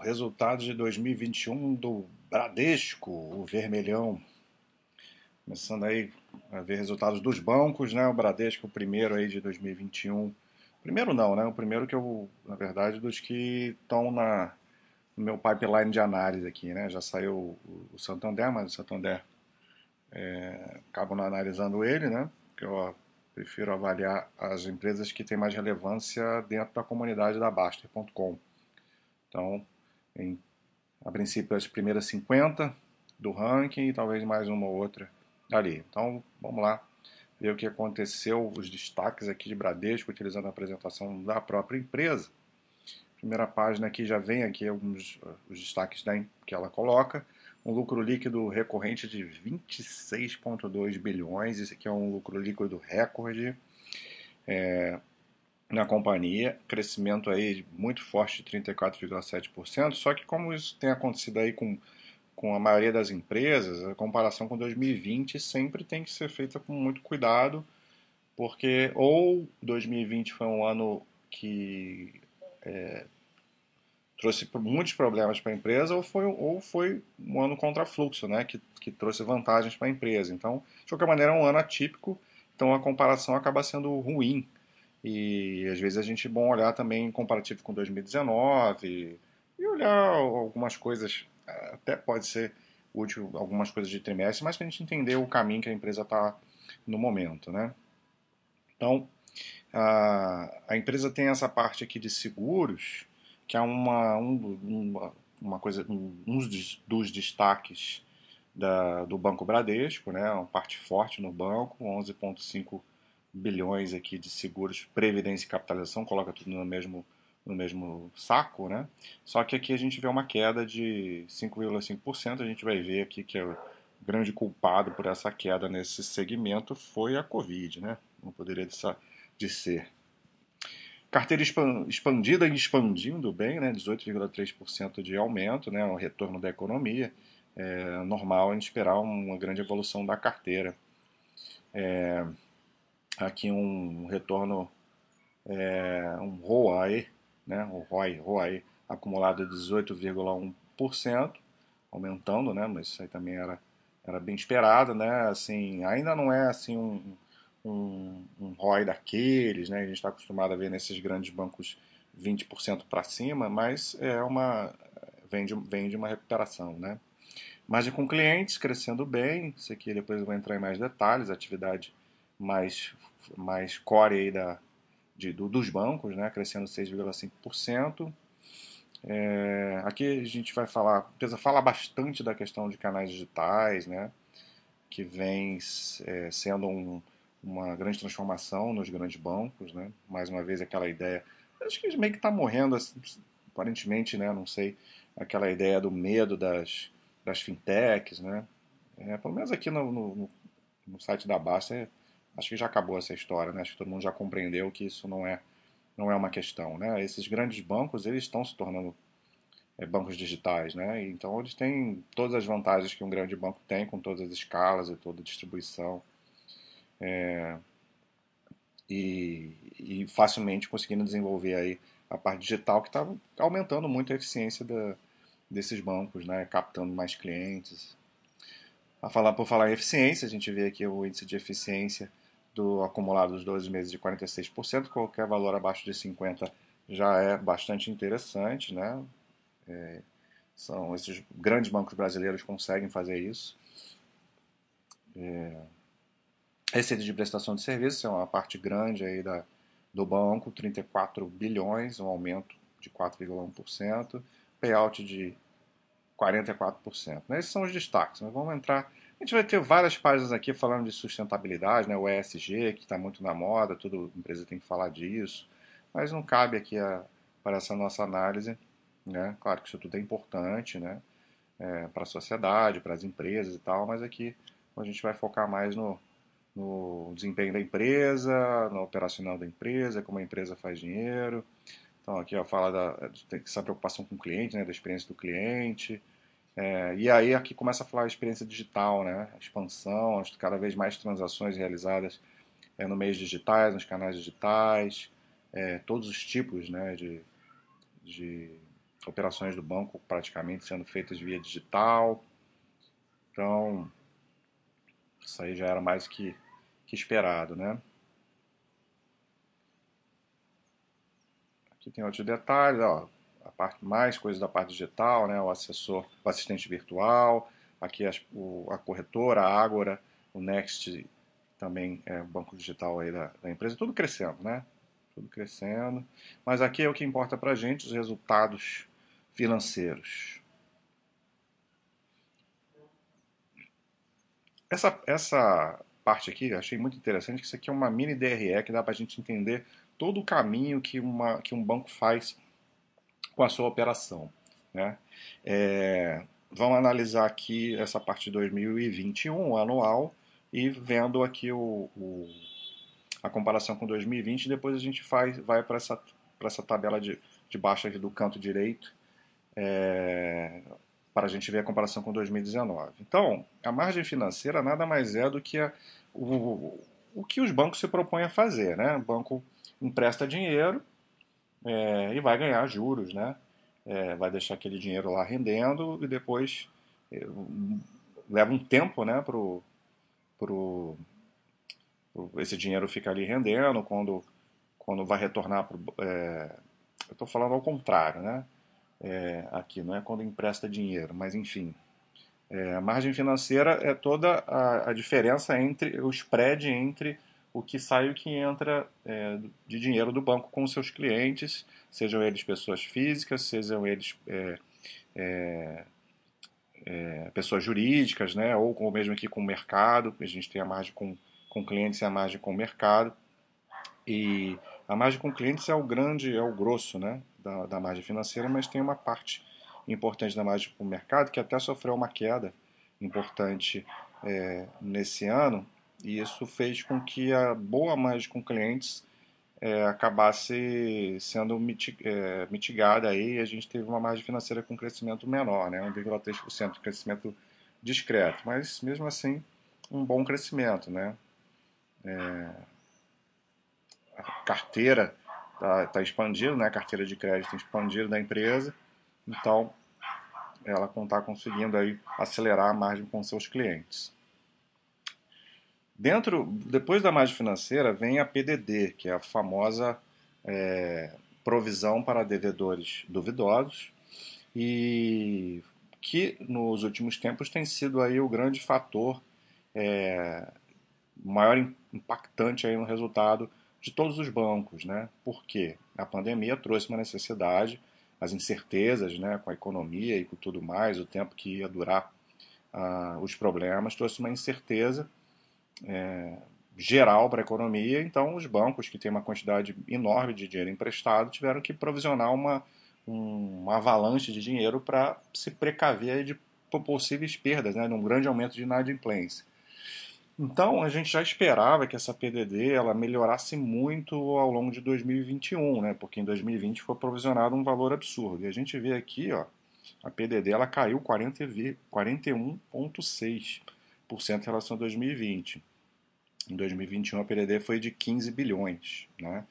Resultados de 2021 do Bradesco, o vermelhão. Começando aí a ver resultados dos bancos, né? O Bradesco, o primeiro aí de 2021. Primeiro não, né? O primeiro que eu, na verdade, dos que estão na no meu pipeline de análise aqui, né? Já saiu o Santander, mas o Santander é, acabo não analisando ele, né? Porque eu prefiro avaliar as empresas que têm mais relevância dentro da comunidade da Baster.com. Então, em, a princípio, as primeiras 50 do ranking e talvez mais uma ou outra ali. Então, vamos lá ver o que aconteceu, os destaques aqui de Bradesco, utilizando a apresentação da própria empresa. Primeira página aqui já vem aqui alguns os destaques que ela coloca. Um lucro líquido recorrente de 26,2 bilhões. Esse aqui é um lucro líquido recorde. É, na companhia, crescimento aí muito forte de 34,7%, só que como isso tem acontecido aí com, com a maioria das empresas, a comparação com 2020 sempre tem que ser feita com muito cuidado, porque ou 2020 foi um ano que é, trouxe muitos problemas para a empresa, ou foi, ou foi um ano contra fluxo, né, que, que trouxe vantagens para a empresa. Então, de qualquer maneira, é um ano atípico, então a comparação acaba sendo ruim e às vezes a gente é bom olhar também em comparativo com 2019 e olhar algumas coisas, até pode ser útil algumas coisas de trimestre, mas para a gente entender o caminho que a empresa está no momento, né? Então, a, a empresa tem essa parte aqui de seguros, que é uma, um, uma, uma coisa, um, um dos, dos destaques da, do Banco Bradesco, né? Uma parte forte no banco, 11,5 bilhões aqui de seguros, previdência e capitalização, coloca tudo no mesmo, no mesmo saco, né? Só que aqui a gente vê uma queda de 5,5%, a gente vai ver aqui que é o grande culpado por essa queda nesse segmento foi a Covid, né? Não poderia de ser. Carteira expandida e expandindo bem, né? 18,3% de aumento, né? O retorno da economia. É normal a gente esperar uma grande evolução da carteira. É, aqui um retorno, é, um ROAE, né, o ROI, ROAE acumulado de 18,1%, aumentando, né, mas isso aí também era, era bem esperado, né, assim, ainda não é assim um, um, um ROI daqueles, né, a gente está acostumado a ver nesses grandes bancos 20% para cima, mas é uma, vem de, vem de uma recuperação, né. Margem com clientes crescendo bem, isso aqui depois eu vou entrar em mais detalhes, atividade mais, mais core aí da, de, do, dos bancos, né, crescendo 6,5%. É, aqui a gente vai falar, a empresa fala bastante da questão de canais digitais, né, que vem é, sendo um, uma grande transformação nos grandes bancos, né, mais uma vez aquela ideia, acho que meio que está morrendo, assim, aparentemente, né, não sei, aquela ideia do medo das, das fintechs, né, é, pelo menos aqui no, no, no site da Basta acho que já acabou essa história, né? Acho que todo mundo já compreendeu que isso não é, não é uma questão, né? Esses grandes bancos, eles estão se tornando é, bancos digitais, né? Então eles têm todas as vantagens que um grande banco tem, com todas as escalas e toda a distribuição. É, e, e, facilmente conseguindo desenvolver aí a parte digital que está aumentando muito a eficiência da, desses bancos, né? Captando mais clientes. A falar por falar em eficiência, a gente vê aqui o índice de eficiência do acumulado dos 12 meses de 46%, qualquer valor abaixo de 50% já é bastante interessante, né? É, são esses grandes bancos brasileiros conseguem fazer isso. É, receita de prestação de serviços é uma parte grande aí da, do banco, 34 bilhões, um aumento de 4,1%, payout de 44%. Né? Esses são os destaques. Nós vamos entrar a gente vai ter várias páginas aqui falando de sustentabilidade, né? o ESG, que está muito na moda, toda empresa tem que falar disso, mas não cabe aqui a, para essa nossa análise. Né? Claro que isso tudo é importante né? É, para a sociedade, para as empresas e tal, mas aqui a gente vai focar mais no, no desempenho da empresa, no operacional da empresa, como a empresa faz dinheiro. Então aqui ó, fala da, dessa preocupação com o cliente, né? da experiência do cliente, é, e aí aqui começa a falar a experiência digital, né? Expansão, cada vez mais transações realizadas é, no meios digitais, nos canais digitais, é, todos os tipos né, de, de operações do banco praticamente sendo feitas via digital. Então, isso aí já era mais que, que esperado, né? Aqui tem outros detalhes, ó, a parte mais coisas da parte digital, né? O assessor, o assistente virtual, aqui o, a corretora, a Ágora, o Next também é o banco digital aí da, da empresa, tudo crescendo, né? Tudo crescendo. Mas aqui é o que importa para a gente, os resultados financeiros. Essa, essa parte aqui, achei muito interessante, que isso aqui é uma mini DRE que dá para a gente entender todo o caminho que, uma, que um banco faz com a sua operação. Né? É, vamos analisar aqui essa parte de 2021, anual, e vendo aqui o, o, a comparação com 2020, e depois a gente faz, vai para essa, essa tabela de, de baixo aqui do canto direito, é, para a gente ver a comparação com 2019. Então, a margem financeira nada mais é do que a, o, o que os bancos se propõem a fazer. Né? O banco empresta dinheiro é, e vai ganhar juros, né? É, vai deixar aquele dinheiro lá rendendo e depois é, leva um tempo né, para pro, pro, esse dinheiro ficar ali rendendo quando, quando vai retornar. Pro, é, eu estou falando ao contrário, né? é, aqui, não é quando empresta dinheiro, mas enfim. É, a margem financeira é toda a, a, diferença entre o spread entre o que sai e o que entra é, de dinheiro do banco com seus clientes, sejam eles pessoas físicas, sejam eles é, é, é, pessoas jurídicas, né, ou, ou mesmo aqui com o mercado, a gente tem a margem com, com clientes e a margem com o mercado. E a margem com clientes é o grande, é o grosso né, da, da margem financeira, mas tem uma parte importante da margem com o mercado que até sofreu uma queda importante é, nesse ano, e isso fez com que a boa margem com clientes é, acabasse sendo é, mitigada aí, a gente teve uma margem financeira com crescimento menor, né, 1,3% de crescimento discreto, mas mesmo assim um bom crescimento, né? É, a carteira está tá expandindo, né? a carteira de crédito expandindo da empresa, então ela está conseguindo aí acelerar a margem com seus clientes. Dentro, depois da margem financeira vem a PDD, que é a famosa é, provisão para devedores duvidosos e que nos últimos tempos tem sido aí o grande fator é, maior impactante aí no resultado de todos os bancos, né? Porque a pandemia trouxe uma necessidade, as incertezas, né, com a economia e com tudo mais, o tempo que ia durar uh, os problemas, trouxe uma incerteza é, geral para a economia. Então, os bancos que têm uma quantidade enorme de dinheiro emprestado tiveram que provisionar uma, um, uma avalanche de dinheiro para se precaver de possíveis perdas, né, de um grande aumento de inadimplência. Então, a gente já esperava que essa PDD ela melhorasse muito ao longo de 2021, né? Porque em 2020 foi provisionado um valor absurdo. E a gente vê aqui, ó, a PDD ela caiu 41,6% em relação a 2020. Em 2021 a PDD foi de 15 bilhões, né?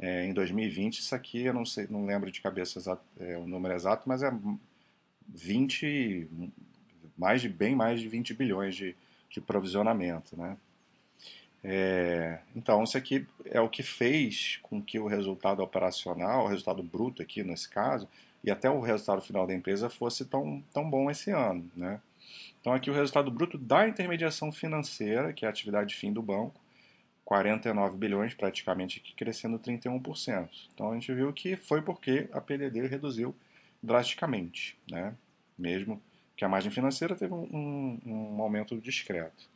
É, em 2020 isso aqui eu não sei, não lembro de cabeça exato, é, o número exato, mas é 20 mais de bem mais de 20 bilhões de de provisionamento. Né? É, então, isso aqui é o que fez com que o resultado operacional, o resultado bruto aqui nesse caso, e até o resultado final da empresa fosse tão, tão bom esse ano. Né? Então, aqui o resultado bruto da intermediação financeira, que é a atividade fim do banco, 49 bilhões, praticamente aqui, crescendo 31%. Então, a gente viu que foi porque a PDD reduziu drasticamente, né? mesmo que a margem financeira teve um, um, um aumento discreto.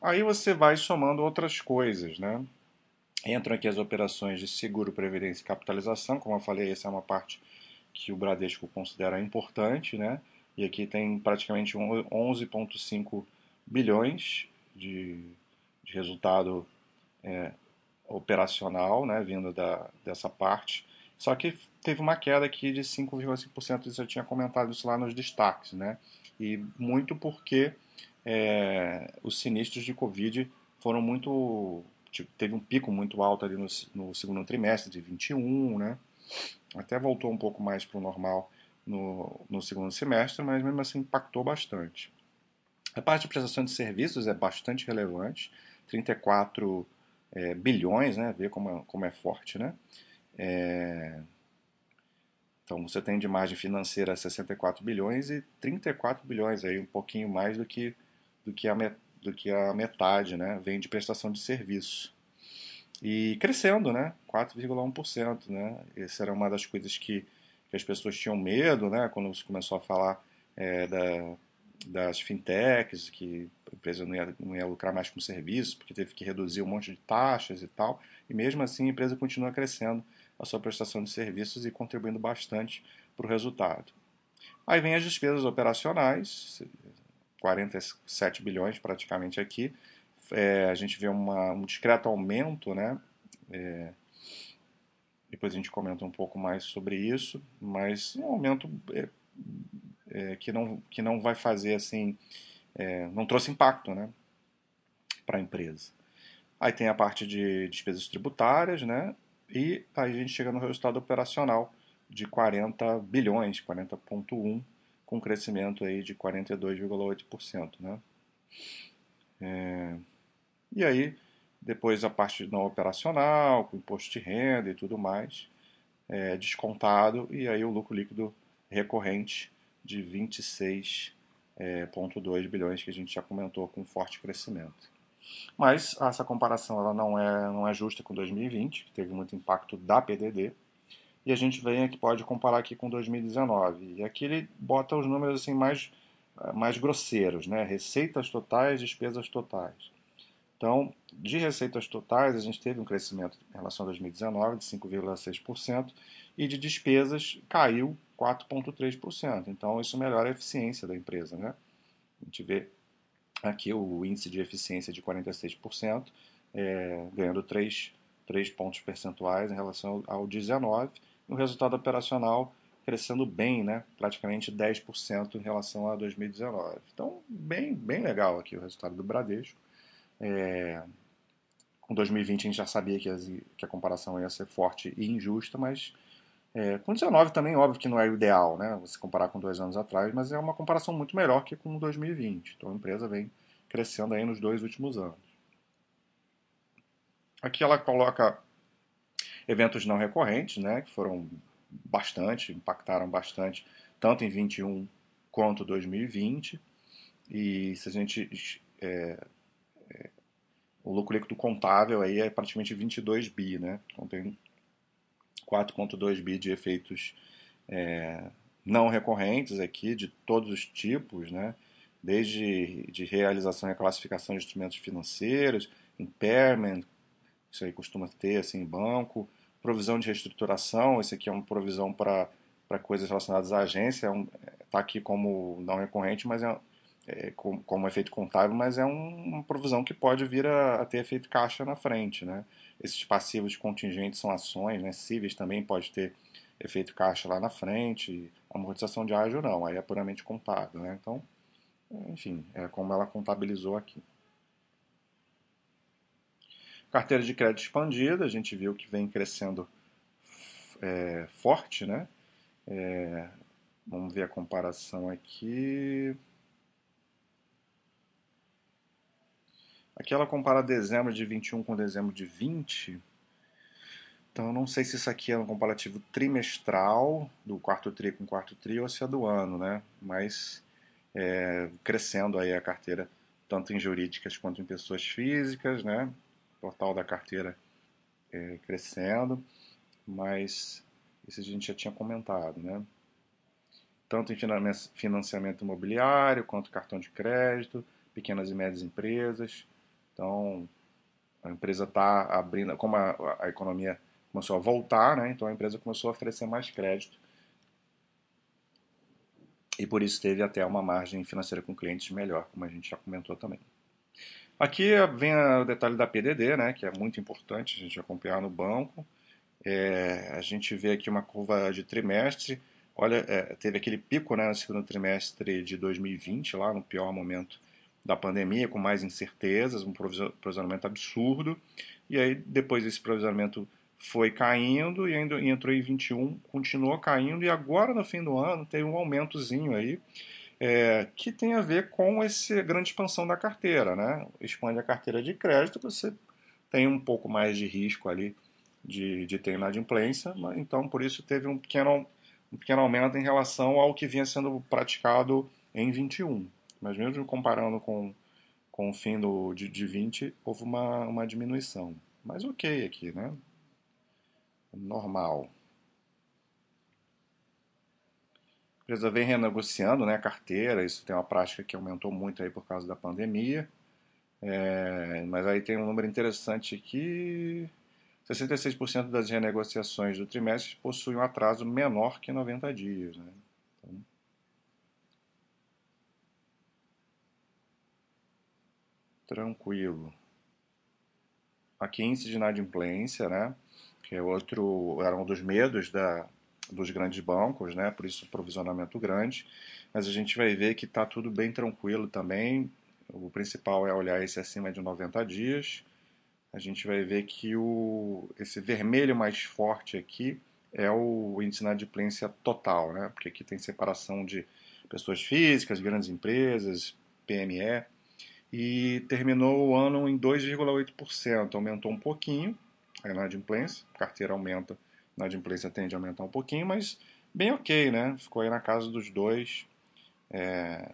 Aí você vai somando outras coisas, né? Entram aqui as operações de seguro, previdência e capitalização, como eu falei, essa é uma parte que o Bradesco considera importante, né? E aqui tem praticamente 11,5 bilhões de, de resultado é, operacional, né, vindo da, dessa parte. Só que teve uma queda aqui de 5,5%, isso eu tinha comentado isso lá nos destaques, né? E muito porque é, os sinistros de Covid foram muito. Tipo, teve um pico muito alto ali no, no, segundo trimestre de 21, né? Até voltou um pouco mais para o normal no, no segundo semestre, mas mesmo assim impactou bastante. A parte de prestação de serviços é bastante relevante, 34 é, bilhões, né? Ver como, é, como é forte, né? É, então você tem de margem financeira 64 bilhões e 34 bilhões, aí um pouquinho mais do que, do que, a, do que a metade, né? Vem de prestação de serviço. E crescendo, né? 4,1%, né? Essa era uma das coisas que, que as pessoas tinham medo, né? Quando se começou a falar é, da, das fintechs, que a empresa não ia, não ia lucrar mais com serviço, porque teve que reduzir um monte de taxas e tal. E mesmo assim a empresa continua crescendo a sua prestação de serviços e contribuindo bastante para o resultado. Aí vem as despesas operacionais, 47 bilhões praticamente aqui, é, a gente vê uma, um discreto aumento, né? É, depois a gente comenta um pouco mais sobre isso, mas um aumento é, é que, não, que não vai fazer assim, é, não trouxe impacto, né? Para a empresa. Aí tem a parte de despesas tributárias, né? E aí a gente chega no resultado operacional de 40 bilhões, 40,1, com crescimento aí de 42,8%, né? É, e aí, depois a parte não operacional, com imposto de renda e tudo mais, é, descontado, e aí o lucro líquido recorrente de 26,2 é, bilhões que a gente já comentou com forte crescimento. Mas essa comparação ela não é, não é justa com 2020, que teve muito impacto da PDD, e a gente vem aqui pode comparar aqui com 2019. E aqui ele bota os números assim mais mais grosseiros, né? Receitas totais, despesas totais. Então, de receitas totais, a gente teve um crescimento em relação a 2019 de 5,6% e de despesas caiu 4,3%. Então, isso melhora a eficiência da empresa. Né? A gente vê aqui o índice de eficiência de 46%, é, ganhando 3, 3 pontos percentuais em relação ao 19%, e o resultado operacional crescendo bem, né? praticamente 10% em relação a 2019. Então, bem, bem legal aqui o resultado do Bradesco. É, com 2020 a gente já sabia que, as, que, a comparação ia ser forte e injusta, mas é, com 19 também, óbvio que não é o ideal, né? Você comparar com dois anos atrás, mas é uma comparação muito melhor que com 2020. Então a empresa vem crescendo aí nos dois últimos anos. Aqui ela coloca eventos não recorrentes, né? Que foram bastante, impactaram bastante, tanto em 21 quanto 2020. E se a gente é, o lucro líquido contável aí é praticamente 22 bi, né? Então tem 4,2 bi de efeitos é, não recorrentes aqui, de todos os tipos, né? Desde de realização e classificação de instrumentos financeiros, impairment, isso aí costuma ter assim, em banco, provisão de reestruturação, esse aqui é uma provisão para coisas relacionadas à agência, está é um, tá aqui como não recorrente, mas é, é, como, efeito contábil, mas é um, uma provisão que pode vir a, a, ter efeito caixa na frente. Né? Esses passivos contingentes são ações, né? cíveis também pode ter efeito caixa lá na frente, amortização de ágio não, aí é puramente contábil. Né? Então, enfim, é como ela contabilizou aqui. Carteira de crédito expandida, a gente viu que vem crescendo é, forte, né? É, vamos ver a comparação aqui. Aqui ela compara dezembro de 21 com dezembro de 20. Então eu não sei se isso aqui é um comparativo trimestral do quarto tri com quarto tri ou se é do ano, né? Mas é, crescendo aí a carteira tanto em jurídicas quanto em pessoas físicas, né? O total da carteira é, crescendo, mas isso a gente já tinha comentado, né? Tanto em financiamento imobiliário quanto cartão de crédito, pequenas e médias empresas, então, a empresa está abrindo, como a, a, economia começou a voltar, né, então a empresa começou a oferecer mais crédito. E por isso teve até uma margem financeira com clientes melhor, como a gente já comentou também. Aqui vem o detalhe da PDD, né, que é muito importante a gente acompanhar no banco. É, a gente vê aqui uma curva de trimestre. Olha, é, teve aquele pico né, no segundo trimestre de 2020, lá no pior momento da pandemia, com mais incertezas, um provisionamento absurdo. E aí, depois desse provisionamento foi caindo e ainda entrou em 21, continuou caindo e agora no fim do ano teve um aumentozinho aí é, que tem a ver com essa grande expansão da carteira, né? Expande a carteira de crédito, você tem um pouco mais de risco ali de, de ter inadimplência, então por isso teve um pequeno, um pequeno aumento em relação ao que vinha sendo praticado em 21. Mas mesmo comparando com, com o fim do, de, de 20, houve uma, uma diminuição. Mas ok aqui, né? Normal. A empresa vem renegociando né, a carteira, isso tem uma prática que aumentou muito aí por causa da pandemia. É, mas aí tem um número interessante aqui: 66% das renegociações do trimestre possuem um atraso menor que 90 dias. Né? Tranquilo. Aqui índice de inadimplência, né? que é outro, era um dos medos da, dos grandes bancos, né? Por isso provisionamento grande. Mas a gente vai ver que está tudo bem tranquilo também. O principal é olhar esse acima de 90 dias. A gente vai ver que o, esse vermelho mais forte aqui é o índice de inadimplência total, né? Porque aqui tem separação de pessoas físicas, grandes empresas, PME. E terminou o ano em 2,8%, aumentou um pouquinho a inadimplência, a carteira aumenta na adimplência tende a aumentar um pouquinho, mas bem ok, né? Ficou aí na casa dos dois, é,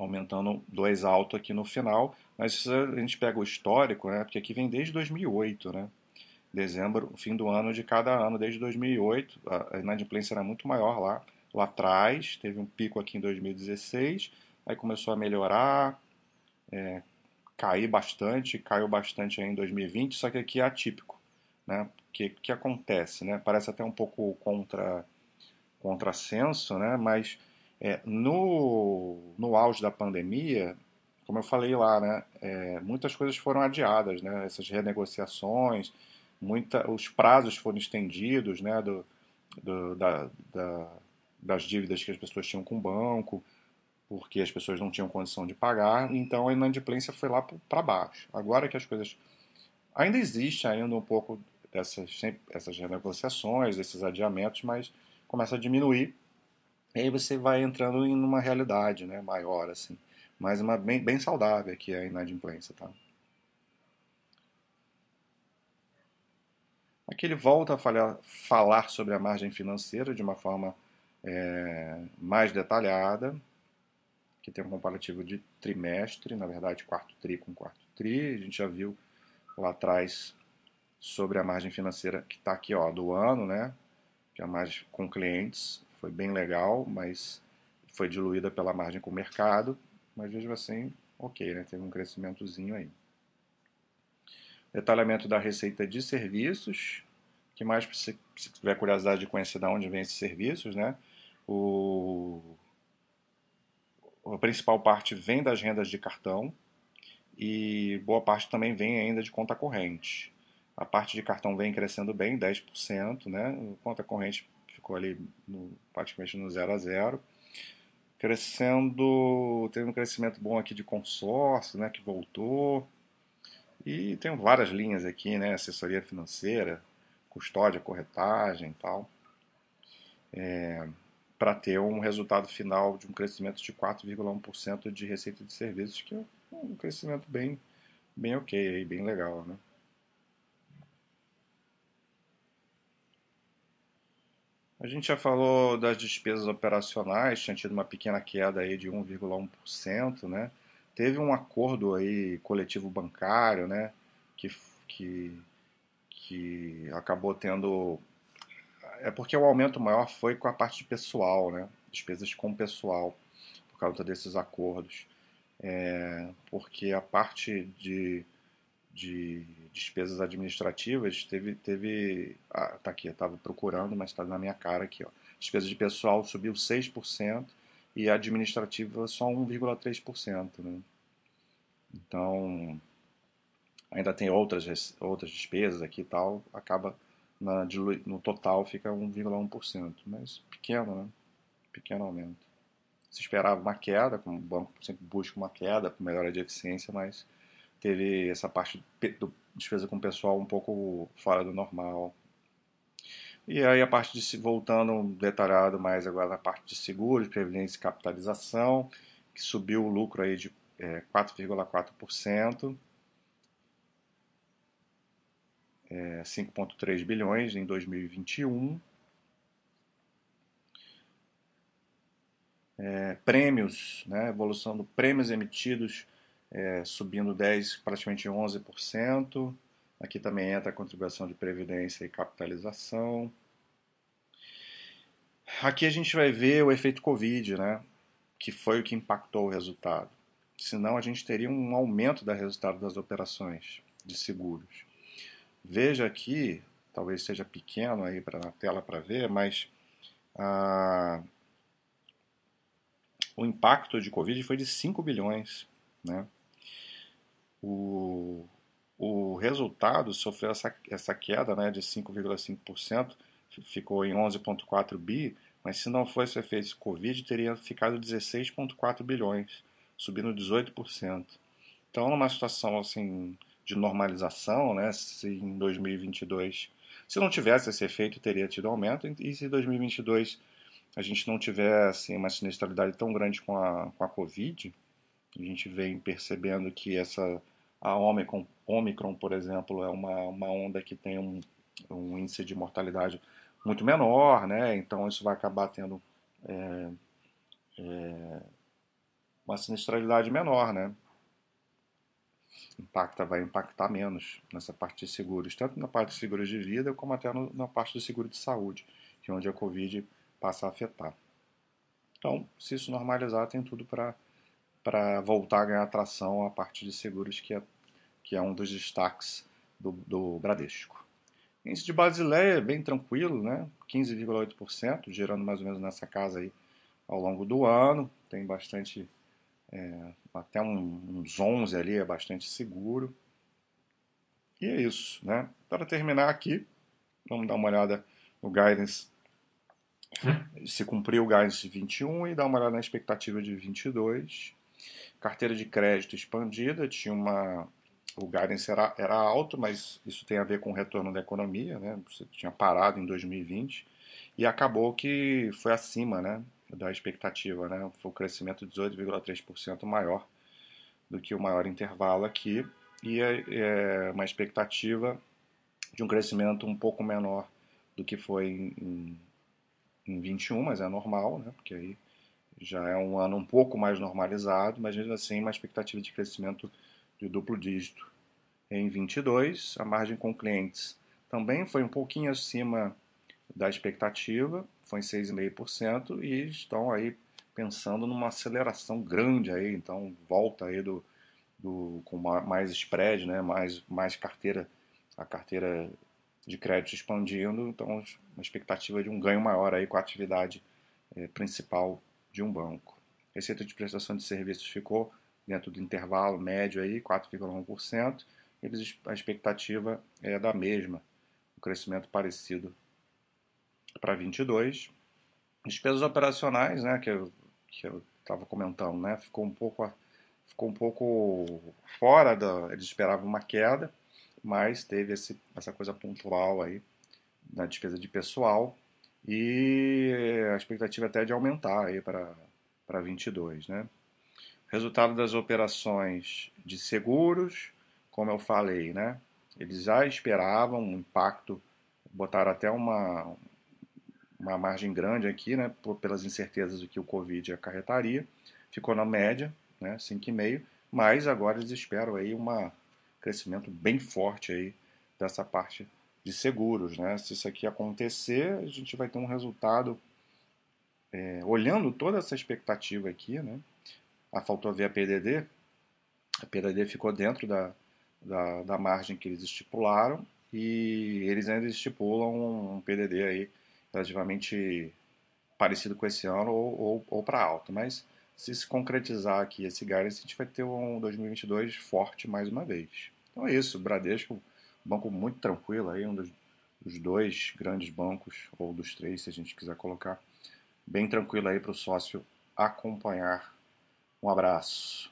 aumentando dois alto aqui no final. Mas a gente pega o histórico, né? Porque aqui vem desde 2008, né? Dezembro, fim do ano de cada ano, desde 2008. A inadimplência era muito maior lá, lá atrás. Teve um pico aqui em 2016, aí começou a melhorar, é, cair bastante, caiu bastante em 2020, só que aqui é atípico, né? que, que acontece, né? Parece até um pouco contra contrassenso, né? Mas é, no, no auge da pandemia, como eu falei lá, né? É, muitas coisas foram adiadas, né? Essas renegociações, muita, os prazos foram estendidos, né? Do, do da, da, das dívidas que as pessoas tinham com o banco, porque as pessoas não tinham condição de pagar, então a inadimplência foi lá para baixo. Agora que as coisas ainda existe ainda um pouco essas, essas renegociações, esses adiamentos, mas começa a diminuir. E aí você vai entrando em uma realidade né, maior, assim. Mas uma bem, bem saudável que é a inadimplência, tá? Aqui ele volta a falar, falar sobre a margem financeira de uma forma é, mais detalhada, que tem um comparativo de trimestre, na verdade quarto tri com quarto tri, a gente já viu lá atrás sobre a margem financeira que está aqui ó, do ano, né? Que é a margem com clientes foi bem legal, mas foi diluída pela margem com o mercado. Mas vejo assim, ok, né? Teve um crescimentozinho aí. Detalhamento da receita de serviços. que mais, se, se tiver curiosidade de conhecer de onde vem esses serviços, né? O, a principal parte vem das rendas de cartão e boa parte também vem ainda de conta corrente. A parte de cartão vem crescendo bem, 10%, né? Conta corrente ficou ali no, praticamente no 0 a 0. Crescendo, teve um crescimento bom aqui de consórcio, né, que voltou. E tem várias linhas aqui, né, assessoria financeira, custódia, corretagem e tal. É, para ter um resultado final de um crescimento de 4,1% de receita de serviços, que é um crescimento bem, bem ok, bem legal, né? A gente já falou das despesas operacionais, tinha tido uma pequena queda aí de 1,1%, né? Teve um acordo aí coletivo bancário, né, que, que, que acabou tendo é porque o aumento maior foi com a parte de pessoal, né? Despesas com pessoal, por causa desses acordos. É, porque a parte de de despesas administrativas teve teve ah, tá aqui eu estava procurando mas está na minha cara aqui ó despesa de pessoal subiu 6% e a administrativa só 1,3% né então ainda tem outras outras despesas aqui e tal acaba na, no total fica 1,1% mas pequeno né pequeno aumento se esperava uma queda como o banco sempre busca uma queda por melhora de eficiência mas teve essa parte do despesa com o pessoal um pouco fora do normal. E aí a parte de voltando detalhado mais agora na parte de seguros, previdência e capitalização, que subiu o lucro aí de é, 4,4%. É, 5,3 bilhões em 2021. É, prêmios, né, evolução do prêmios emitidos é, subindo 10, praticamente 11%. Aqui também entra a contribuição de previdência e capitalização. Aqui a gente vai ver o efeito Covid, né? Que foi o que impactou o resultado. Senão a gente teria um aumento do resultado das operações de seguros. Veja aqui, talvez seja pequeno aí pra, na tela para ver, mas ah, o impacto de Covid foi de 5 bilhões, né? O, o resultado sofreu essa, essa queda né, de 5,5%, ficou em 11,4 bi, mas se não fosse o efeito Covid, teria ficado 16,4 bilhões, subindo 18%. Então, numa situação assim de normalização, né, se em 2022, se não tivesse esse efeito, teria tido aumento, e se em 2022 a gente não tivesse uma sinistralidade tão grande com a, com a Covid, a gente vem percebendo que essa a Omicron, Omicron, por exemplo, é uma, uma onda que tem um, um índice de mortalidade muito menor, né? Então isso vai acabar tendo é, é, uma sinistralidade menor, né? Impacta, vai impactar menos nessa parte de seguros, tanto na parte de seguros de vida como até no, na parte do seguro de saúde, que é onde a Covid passa a afetar. Então, se isso normalizar, tem tudo para voltar a ganhar atração a parte de seguros, que é, que é um dos destaques do, do Bradesco. Índice de Basileia é bem tranquilo, né? 15,8%, gerando mais ou menos nessa casa aí ao longo do ano. Tem bastante, é, até uns 11 ali, é bastante seguro. E é isso, né? Para terminar aqui, vamos dar uma olhada no guidance se cumpriu o guidance de 21 e dar uma olhada na expectativa de 22. Carteira de crédito expandida, tinha uma. O guidance era, era alto, mas isso tem a ver com o retorno da economia, né? Você tinha parado em 2020 e acabou que foi acima, né? Da expectativa, né? Foi o crescimento de 18,3% maior do que o maior intervalo aqui e é, é uma expectativa de um crescimento um pouco menor do que foi em, em 21, mas é normal, né? Porque aí já é um ano um pouco mais normalizado, mas mesmo assim uma expectativa de crescimento de duplo dígito. Em 22, a margem com clientes também foi um pouquinho acima da expectativa, foi em 6,5% e estão aí pensando numa aceleração grande aí, então volta aí do, do com mais spread, né, mais mais carteira, a carteira de crédito expandindo, então uma expectativa de um ganho maior aí com a atividade é, principal de um banco. Receita de prestação de serviços ficou dentro do intervalo médio aí, 4,1%. Eles, a expectativa é da mesma, um crescimento parecido para 22. Despesas operacionais, né, que eu estava comentando, né, ficou um pouco ficou um pouco fora da, eles esperavam uma queda, mas teve esse, essa coisa pontual aí na despesa de pessoal e a expectativa até de aumentar aí para para 22, né? Resultado das operações de seguros, como eu falei, né? Eles já esperavam um impacto, botaram até uma uma margem grande aqui, né, por, pelas incertezas do que o Covid acarretaria. Ficou na média, né, 5,5, mas agora eles esperam aí um crescimento bem forte aí dessa parte de seguros, né? Se isso aqui acontecer, a gente vai ter um resultado é, olhando toda essa expectativa aqui, né? A faltou ver a PDD, a PDD ficou dentro da, da, da, margem que eles estipularam e eles ainda estipulam um PDD aí relativamente parecido com esse ano ou, ou, ou para alto, mas se se concretizar aqui esse guidance, a gente vai ter um 2022 forte mais uma vez. Então é isso, Bradesco banco muito tranquilo aí, um dos, dos dois grandes bancos, ou dos três, se a gente quiser colocar, bem tranquilo aí para o sócio acompanhar. Um abraço.